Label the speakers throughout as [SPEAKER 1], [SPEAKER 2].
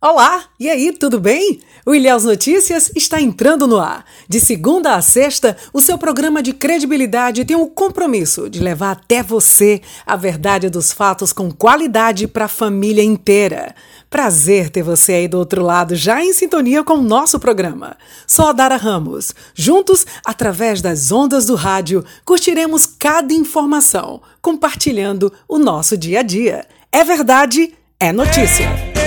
[SPEAKER 1] Olá, e aí, tudo bem? O Ilhéus Notícias está entrando no ar. De segunda a sexta, o seu programa de credibilidade tem o compromisso de levar até você a verdade dos fatos com qualidade para a família inteira. Prazer ter você aí do outro lado, já em sintonia com o nosso programa. Sou a Dara Ramos. Juntos, através das ondas do rádio, curtiremos cada informação, compartilhando o nosso dia a dia. É verdade, é notícia.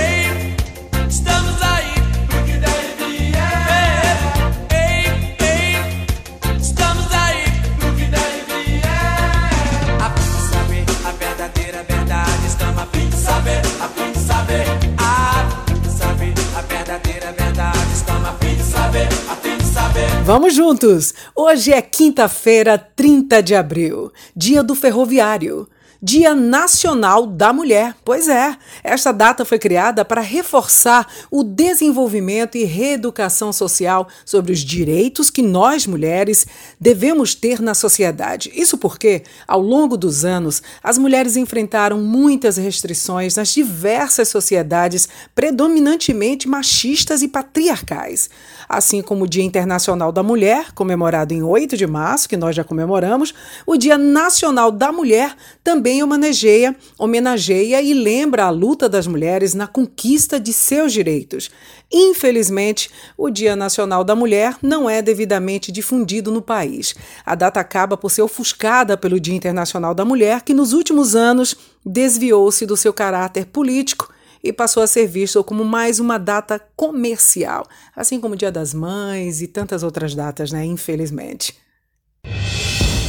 [SPEAKER 1] Vamos juntos! Hoje é quinta-feira, 30 de abril, dia do ferroviário. Dia Nacional da Mulher. Pois é, esta data foi criada para reforçar o desenvolvimento e reeducação social sobre os direitos que nós mulheres devemos ter na sociedade. Isso porque, ao longo dos anos, as mulheres enfrentaram muitas restrições nas diversas sociedades predominantemente machistas e patriarcais. Assim como o Dia Internacional da Mulher, comemorado em 8 de março, que nós já comemoramos, o Dia Nacional da Mulher também homenageia, homenageia e lembra a luta das mulheres na conquista de seus direitos. Infelizmente, o Dia Nacional da Mulher não é devidamente difundido no país. A data acaba por ser ofuscada pelo Dia Internacional da Mulher, que nos últimos anos desviou-se do seu caráter político e passou a ser visto como mais uma data comercial, assim como o Dia das Mães e tantas outras datas, né? Infelizmente.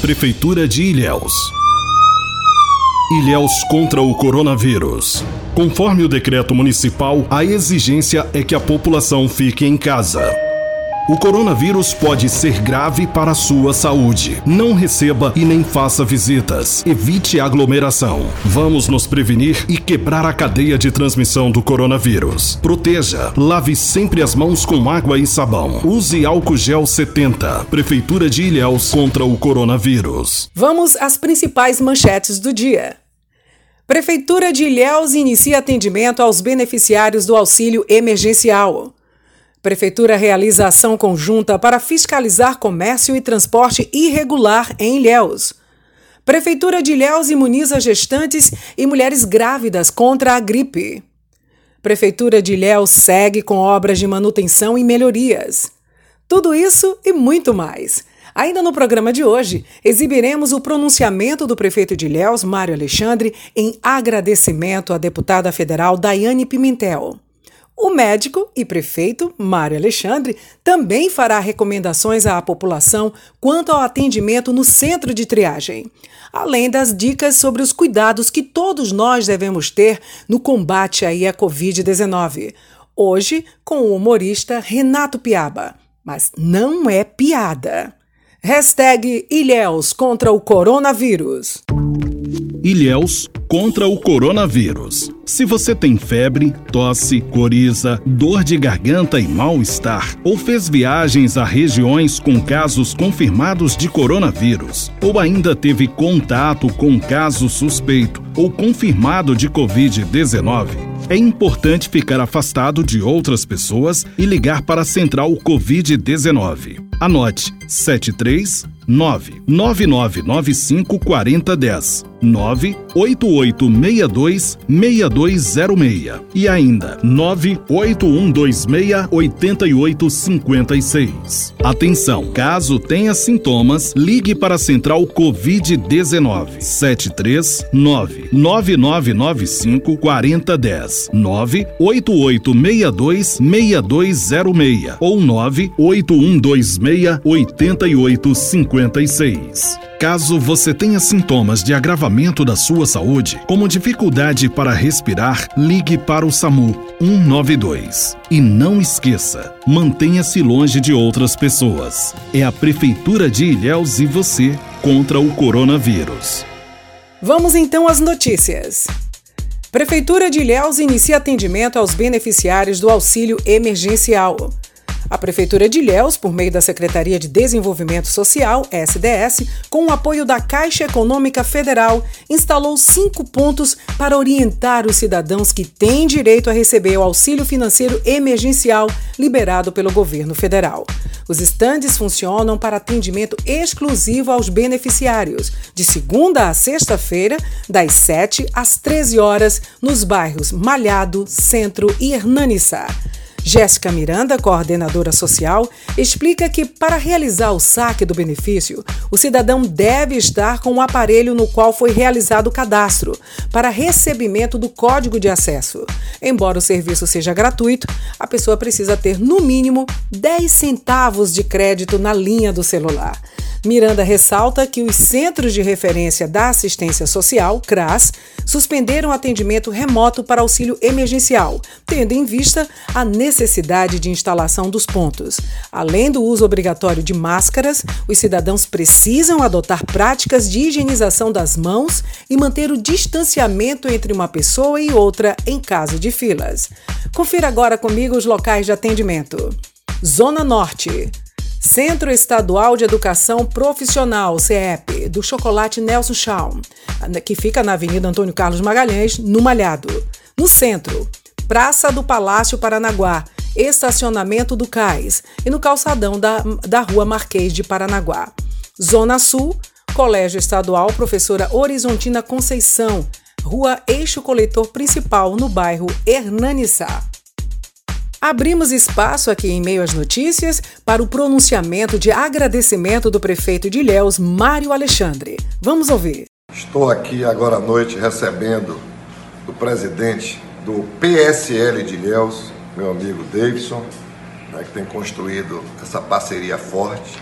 [SPEAKER 2] Prefeitura de Ilhéus. Ilhéus contra o coronavírus. Conforme o decreto municipal, a exigência é que a população fique em casa. O coronavírus pode ser grave para a sua saúde. Não receba e nem faça visitas. Evite aglomeração. Vamos nos prevenir e quebrar a cadeia de transmissão do coronavírus. Proteja. Lave sempre as mãos com água e sabão. Use álcool gel 70. Prefeitura de Ilhéus contra o coronavírus.
[SPEAKER 1] Vamos às principais manchetes do dia. Prefeitura de Ilhéus inicia atendimento aos beneficiários do auxílio emergencial. Prefeitura realiza ação conjunta para fiscalizar comércio e transporte irregular em Ilhéus. Prefeitura de Ilhéus imuniza gestantes e mulheres grávidas contra a gripe. Prefeitura de Ilhéus segue com obras de manutenção e melhorias. Tudo isso e muito mais. Ainda no programa de hoje, exibiremos o pronunciamento do prefeito de Ilhéus, Mário Alexandre, em agradecimento à deputada federal Daiane Pimentel. O médico e prefeito, Mário Alexandre, também fará recomendações à população quanto ao atendimento no centro de triagem, além das dicas sobre os cuidados que todos nós devemos ter no combate aí à Covid-19. Hoje, com o humorista Renato Piaba. Mas não é piada. Hashtag Ilhéus contra o coronavírus.
[SPEAKER 2] Ilhéus contra o coronavírus. Se você tem febre, tosse, coriza, dor de garganta e mal-estar, ou fez viagens a regiões com casos confirmados de coronavírus, ou ainda teve contato com caso suspeito ou confirmado de Covid-19, é importante ficar afastado de outras pessoas e ligar para a Central Covid-19. Anote 73 99995 4010 98862 6206 e ainda 98126 8856. Atenção, caso tenha sintomas, ligue para a Central Covid-19 739 9995 4010 98862 6206 ou 98126 8856. Caso você tenha sintomas de agravamento da sua saúde, como dificuldade para respirar, ligue para o SAMU 192. E não esqueça, mantenha-se longe de outras pessoas. É a Prefeitura de Ilhéus e você contra o coronavírus.
[SPEAKER 1] Vamos então às notícias. Prefeitura de Ilhéus inicia atendimento aos beneficiários do auxílio emergencial. A Prefeitura de Ilhéus, por meio da Secretaria de Desenvolvimento Social, SDS, com o apoio da Caixa Econômica Federal, instalou cinco pontos para orientar os cidadãos que têm direito a receber o auxílio financeiro emergencial liberado pelo governo federal. Os estandes funcionam para atendimento exclusivo aos beneficiários, de segunda a sexta-feira, das 7 às 13 horas, nos bairros Malhado, Centro e Hernanissá. Jéssica Miranda, coordenadora social, explica que para realizar o saque do benefício, o cidadão deve estar com o aparelho no qual foi realizado o cadastro para recebimento do código de acesso. Embora o serviço seja gratuito, a pessoa precisa ter no mínimo 10 centavos de crédito na linha do celular. Miranda ressalta que os Centros de Referência da Assistência Social, CRAS, suspenderam atendimento remoto para auxílio emergencial, tendo em vista a necessidade de instalação dos pontos. Além do uso obrigatório de máscaras, os cidadãos precisam adotar práticas de higienização das mãos e manter o distanciamento entre uma pessoa e outra em caso de filas. Confira agora comigo os locais de atendimento. Zona Norte. Centro Estadual de Educação Profissional, CEP, do Chocolate Nelson Schaum, que fica na Avenida Antônio Carlos Magalhães, no Malhado. No centro, Praça do Palácio Paranaguá, estacionamento do Cais e no calçadão da, da Rua Marquês de Paranaguá. Zona Sul, Colégio Estadual Professora Horizontina Conceição, Rua Eixo Coletor Principal, no bairro Hernanissá. Abrimos espaço aqui em meio às notícias para o pronunciamento de agradecimento do prefeito de Ilhéus, Mário Alexandre. Vamos ouvir.
[SPEAKER 3] Estou aqui agora à noite recebendo do presidente do PSL de Ilhéus, meu amigo Davidson, né, que tem construído essa parceria forte,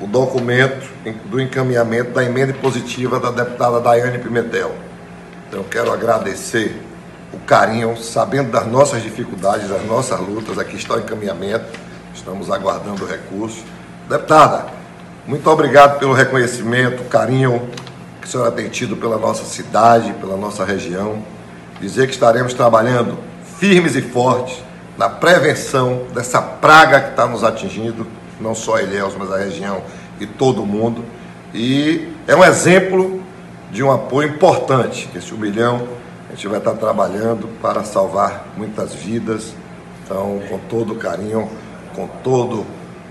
[SPEAKER 3] o documento do encaminhamento da emenda positiva da deputada Daiane Pimentel. Então, quero agradecer o carinho, sabendo das nossas dificuldades, das nossas lutas, aqui está o encaminhamento, estamos aguardando o recurso. Deputada, muito obrigado pelo reconhecimento, carinho que a senhora tem tido pela nossa cidade, pela nossa região. Dizer que estaremos trabalhando firmes e fortes na prevenção dessa praga que está nos atingindo, não só Ilhéus, mas a região e todo mundo. E é um exemplo de um apoio importante que esse um milhão a gente vai estar trabalhando para salvar muitas vidas. Então, com todo o carinho, com todo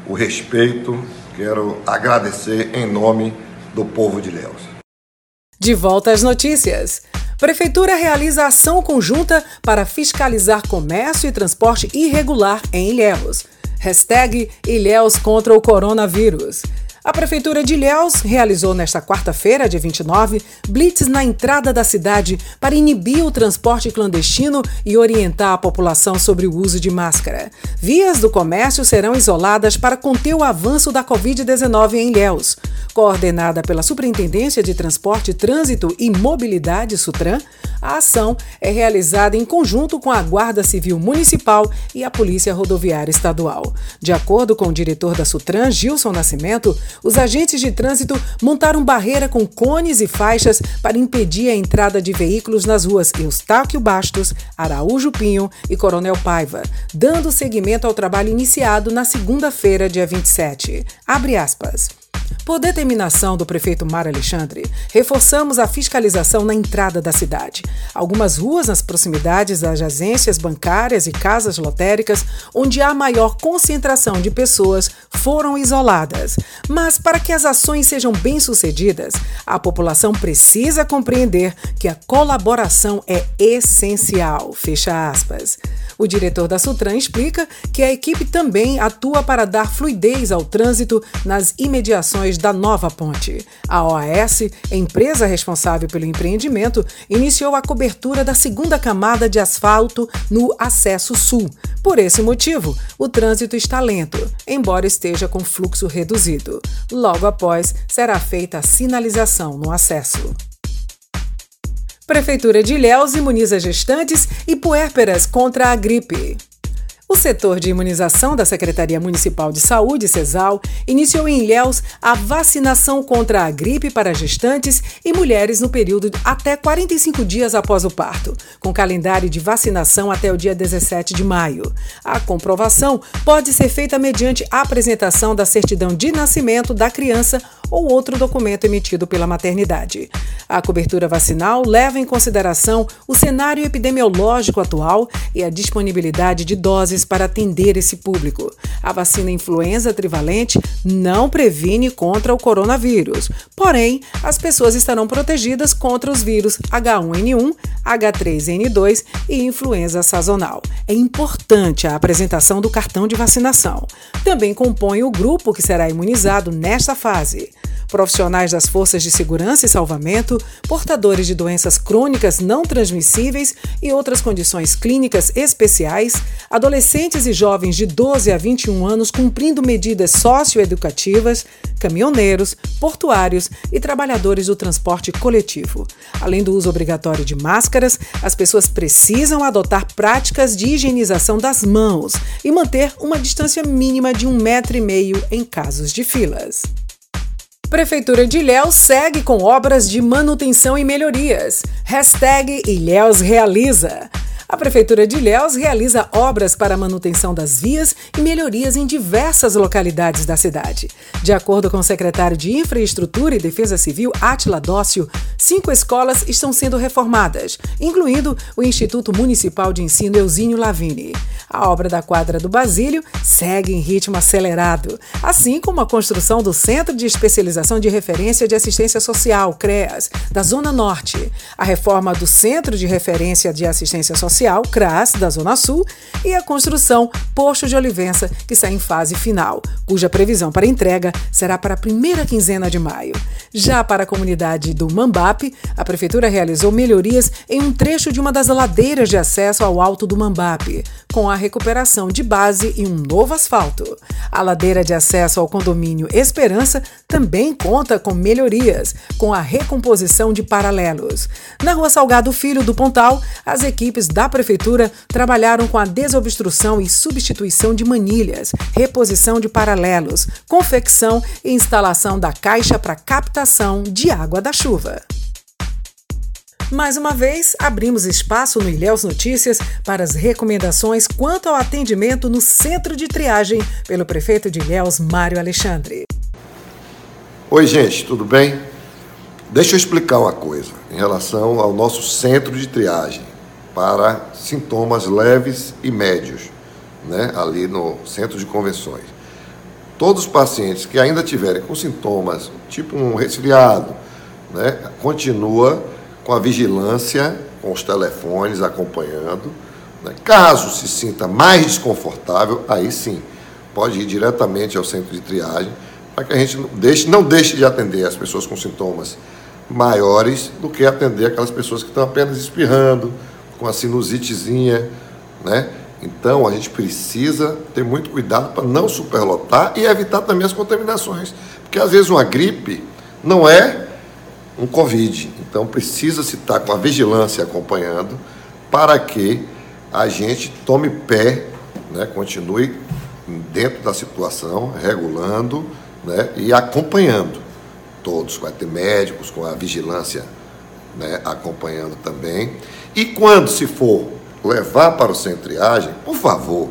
[SPEAKER 3] o respeito, quero agradecer em nome do povo de Ilhéus.
[SPEAKER 1] De volta às notícias. Prefeitura realiza ação conjunta para fiscalizar comércio e transporte irregular em Ilhéus. Hashtag Ilhéus contra o coronavírus. A Prefeitura de Ilhéus realizou nesta quarta-feira, dia 29, blitz na entrada da cidade para inibir o transporte clandestino e orientar a população sobre o uso de máscara. Vias do comércio serão isoladas para conter o avanço da Covid-19 em Ilhéus. Coordenada pela Superintendência de Transporte, Trânsito e Mobilidade, Sutran, a ação é realizada em conjunto com a Guarda Civil Municipal e a Polícia Rodoviária Estadual. De acordo com o diretor da Sutran, Gilson Nascimento, os agentes de trânsito montaram barreira com cones e faixas para impedir a entrada de veículos nas ruas Eustáquio Bastos, Araújo Pinho e Coronel Paiva, dando seguimento ao trabalho iniciado na segunda-feira, dia 27. Abre aspas. Por determinação do prefeito Mar Alexandre, reforçamos a fiscalização na entrada da cidade. Algumas ruas nas proximidades das agências bancárias e casas lotéricas, onde há maior concentração de pessoas, foram isoladas. Mas para que as ações sejam bem-sucedidas, a população precisa compreender que a colaboração é essencial. Fecha aspas. O diretor da Sutran explica que a equipe também atua para dar fluidez ao trânsito nas imediações da nova ponte. A OAS, empresa responsável pelo empreendimento, iniciou a cobertura da segunda camada de asfalto no acesso sul. Por esse motivo, o trânsito está lento, embora esteja com fluxo reduzido. Logo após, será feita a sinalização no acesso. Prefeitura de Ilhéus imuniza gestantes e puérperas contra a gripe. O setor de imunização da Secretaria Municipal de Saúde, CESAL, iniciou em Ilhéus a vacinação contra a gripe para gestantes e mulheres no período até 45 dias após o parto, com calendário de vacinação até o dia 17 de maio. A comprovação pode ser feita mediante a apresentação da certidão de nascimento da criança ou outro documento emitido pela maternidade. A cobertura vacinal leva em consideração o cenário epidemiológico atual e a disponibilidade de doses para atender esse público. A vacina influenza trivalente não previne contra o coronavírus, porém, as pessoas estarão protegidas contra os vírus H1N1, H3N2 e influenza sazonal. É importante a apresentação do cartão de vacinação. Também compõe o grupo que será imunizado nesta fase profissionais das forças de segurança e salvamento, portadores de doenças crônicas não transmissíveis e outras condições clínicas especiais, adolescentes e jovens de 12 a 21 anos cumprindo medidas socioeducativas, caminhoneiros, portuários e trabalhadores do transporte coletivo. Além do uso obrigatório de máscaras, as pessoas precisam adotar práticas de higienização das mãos e manter uma distância mínima de um metro e meio em casos de filas. Prefeitura de Ilhéus segue com obras de manutenção e melhorias. Hashtag Ilhéus Realiza. A Prefeitura de Ilhéus realiza obras para manutenção das vias e melhorias em diversas localidades da cidade. De acordo com o secretário de Infraestrutura e Defesa Civil, Atila Dócio, cinco escolas estão sendo reformadas, incluindo o Instituto Municipal de Ensino Euzinho Lavini. A obra da quadra do Basílio segue em ritmo acelerado, assim como a construção do Centro de Especialização de Referência de Assistência Social, CREAS, da Zona Norte, a reforma do Centro de Referência de Assistência Social Social, CRAS, da Zona Sul, e a construção Posto de Olivença, que está em fase final, cuja previsão para entrega será para a primeira quinzena de maio. Já para a comunidade do Mambape, a Prefeitura realizou melhorias em um trecho de uma das ladeiras de acesso ao Alto do Mambape, com a recuperação de base e um novo asfalto. A ladeira de acesso ao condomínio Esperança também conta com melhorias, com a recomposição de paralelos. Na Rua Salgado Filho do Pontal, as equipes da Prefeitura trabalharam com a desobstrução e substituição de manilhas, reposição de paralelos, confecção e instalação da caixa para captação de água da chuva. Mais uma vez, abrimos espaço no Ilhéus Notícias para as recomendações quanto ao atendimento no centro de triagem pelo prefeito de Ilhéus, Mário Alexandre.
[SPEAKER 3] Oi, gente, tudo bem? Deixa eu explicar uma coisa em relação ao nosso centro de triagem para sintomas leves e médios, né, ali no centro de convenções. Todos os pacientes que ainda tiverem com sintomas, tipo um resfriado, né, continua com a vigilância, com os telefones acompanhando. Né? Caso se sinta mais desconfortável, aí sim, pode ir diretamente ao centro de triagem, para que a gente não deixe, não deixe de atender as pessoas com sintomas maiores do que atender aquelas pessoas que estão apenas espirrando, com a sinusitezinha, né? Então a gente precisa ter muito cuidado para não superlotar e evitar também as contaminações, porque às vezes uma gripe não é um Covid. Então precisa se estar com a vigilância acompanhando para que a gente tome pé, né, continue dentro da situação, regulando né, e acompanhando todos. Vai ter médicos com a vigilância né, acompanhando também. E quando se for levar para o centro de triagem, por favor,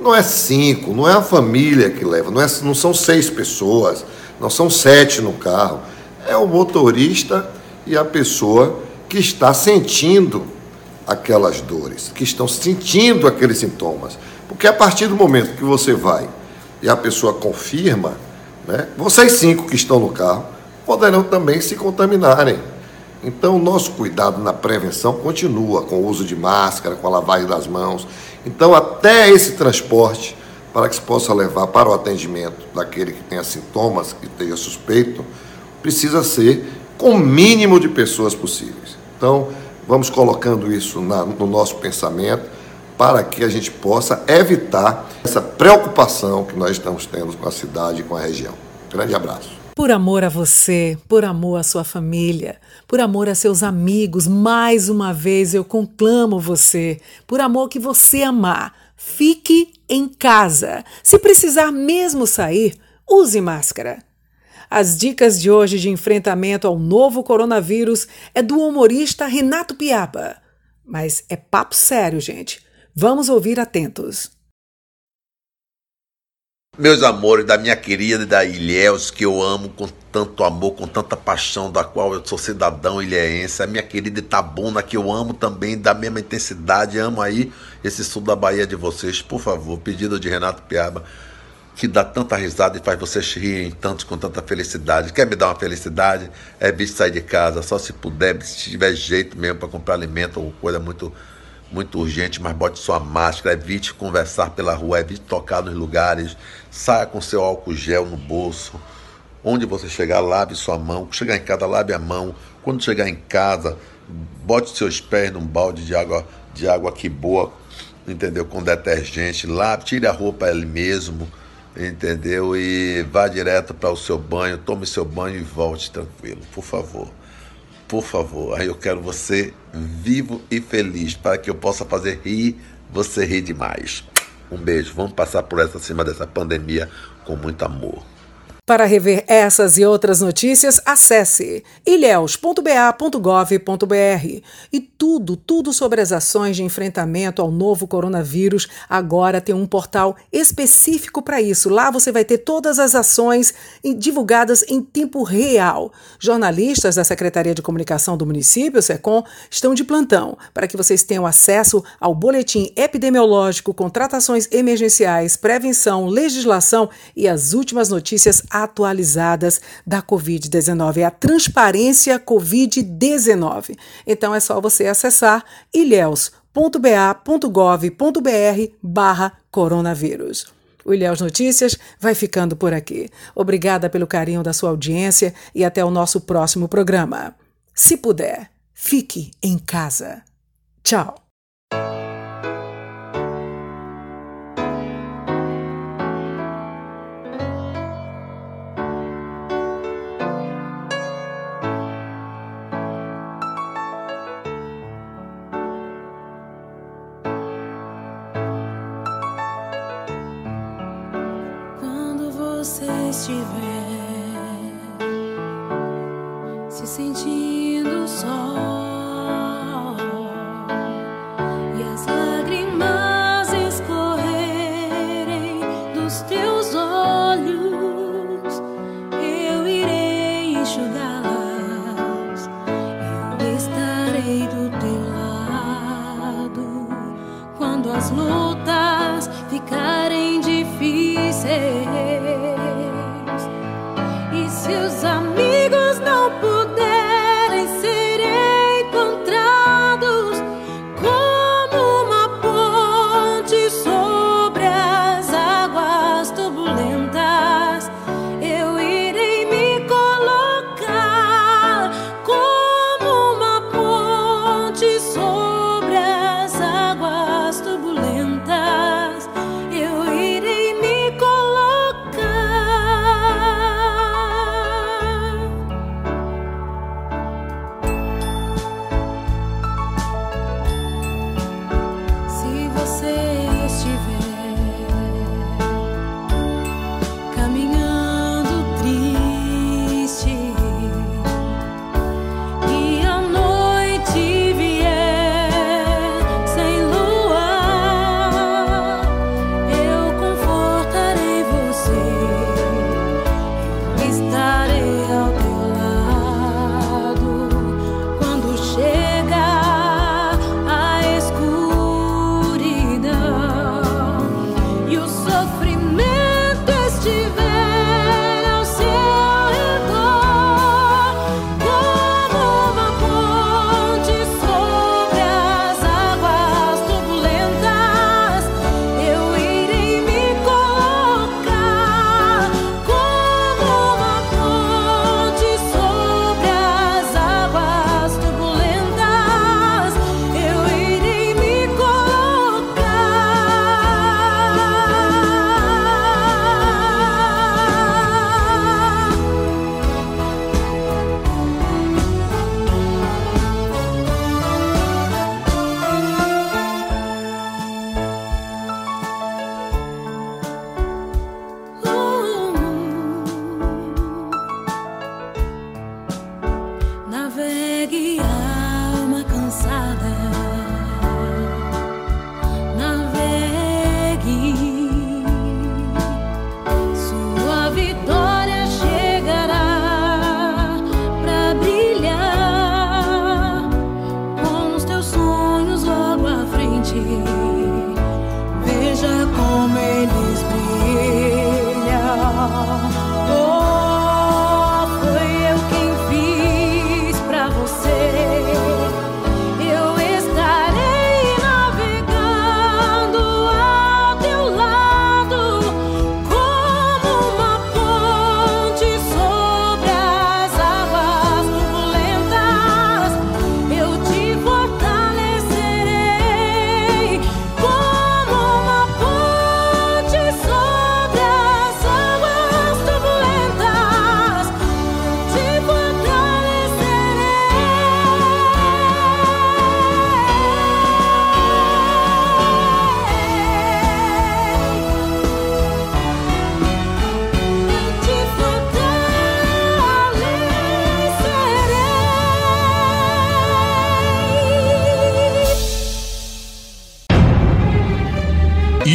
[SPEAKER 3] não é cinco, não é a família que leva, não, é, não são seis pessoas, não são sete no carro é o motorista e a pessoa que está sentindo aquelas dores, que estão sentindo aqueles sintomas. Porque a partir do momento que você vai e a pessoa confirma, né, vocês cinco que estão no carro poderão também se contaminarem. Então, o nosso cuidado na prevenção continua com o uso de máscara, com a lavagem das mãos. Então, até esse transporte, para que se possa levar para o atendimento daquele que tenha sintomas, que esteja suspeito, precisa ser com o mínimo de pessoas possíveis. Então, vamos colocando isso na, no nosso pensamento para que a gente possa evitar essa preocupação que nós estamos tendo com a cidade e com a região. Grande abraço.
[SPEAKER 1] Por amor a você, por amor à sua família, por amor a seus amigos, mais uma vez eu conclamo você, por amor que você amar fique em casa. Se precisar mesmo sair, use máscara. As dicas de hoje de enfrentamento ao novo coronavírus é do humorista Renato Piaba. Mas é papo sério, gente. Vamos ouvir atentos.
[SPEAKER 4] Meus amores, da minha querida da Ilhéus, que eu amo com tanto amor, com tanta paixão, da qual eu sou cidadão ilhéense, a minha querida Itabuna, que eu amo também, da mesma intensidade, amo aí esse sul da Bahia de vocês, por favor, pedido de Renato Piaba, que dá tanta risada e faz vocês rirem tantos com tanta felicidade. Quer me dar uma felicidade? É bicho sair de casa, só se puder, se tiver jeito mesmo para comprar alimento ou coisa muito muito urgente, mas bote sua máscara, evite conversar pela rua, evite tocar nos lugares, saia com seu álcool gel no bolso. Onde você chegar, lave sua mão. Chegar em casa, lave a mão. Quando chegar em casa, bote seus pés num balde de água, de água que boa, entendeu? Com detergente, lave, tire a roupa ali mesmo, entendeu? E vá direto para o seu banho, tome seu banho e volte tranquilo, por favor por favor. Aí eu quero você vivo e feliz para que eu possa fazer rir você rir demais. Um beijo. Vamos passar por essa cima dessa pandemia com muito amor.
[SPEAKER 1] Para rever essas e outras notícias, acesse ilhéus.ba.gov.br. E tudo, tudo sobre as ações de enfrentamento ao novo coronavírus agora tem um portal específico para isso. Lá você vai ter todas as ações divulgadas em tempo real. Jornalistas da Secretaria de Comunicação do município, SECOM, estão de plantão para que vocês tenham acesso ao boletim epidemiológico, contratações emergenciais, prevenção, legislação e as últimas notícias atualizadas da Covid-19. É a transparência Covid-19. Então é só você acessar ilhéus.ba.gov.br barra coronavírus. O Ilhéus Notícias vai ficando por aqui. Obrigada pelo carinho da sua audiência e até o nosso próximo programa. Se puder, fique em casa. Tchau.